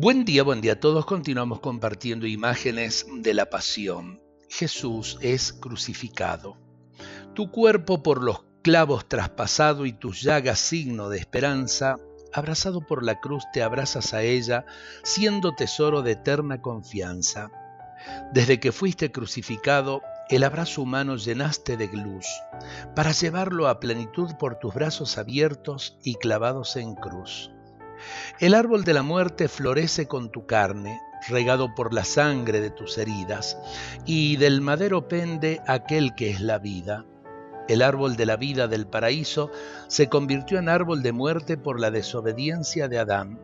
Buen día, buen día a todos. Continuamos compartiendo imágenes de la pasión. Jesús es crucificado. Tu cuerpo por los clavos traspasado y tus llagas signo de esperanza, abrazado por la cruz te abrazas a ella, siendo tesoro de eterna confianza. Desde que fuiste crucificado, el abrazo humano llenaste de luz, para llevarlo a plenitud por tus brazos abiertos y clavados en cruz. El árbol de la muerte florece con tu carne, regado por la sangre de tus heridas, y del madero pende aquel que es la vida. El árbol de la vida del paraíso se convirtió en árbol de muerte por la desobediencia de Adán.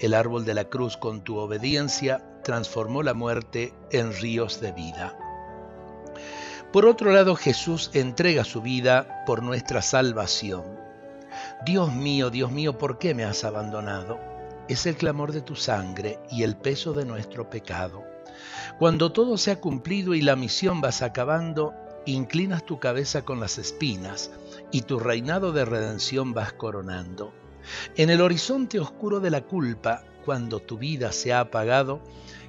El árbol de la cruz con tu obediencia transformó la muerte en ríos de vida. Por otro lado, Jesús entrega su vida por nuestra salvación. Dios mío, Dios mío, ¿por qué me has abandonado? Es el clamor de tu sangre y el peso de nuestro pecado. Cuando todo se ha cumplido y la misión vas acabando, inclinas tu cabeza con las espinas y tu reinado de redención vas coronando. En el horizonte oscuro de la culpa, cuando tu vida se ha apagado,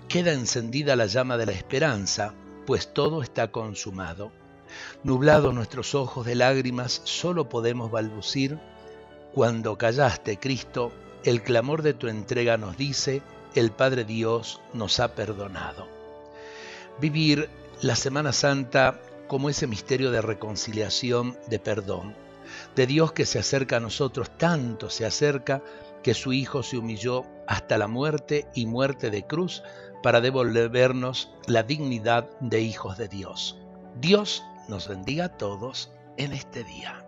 queda encendida la llama de la esperanza, pues todo está consumado. Nublados nuestros ojos de lágrimas, solo podemos balbucir cuando callaste, Cristo, el clamor de tu entrega nos dice, el Padre Dios nos ha perdonado. Vivir la Semana Santa como ese misterio de reconciliación, de perdón, de Dios que se acerca a nosotros, tanto se acerca que su Hijo se humilló hasta la muerte y muerte de cruz para devolvernos la dignidad de hijos de Dios. Dios nos bendiga a todos en este día.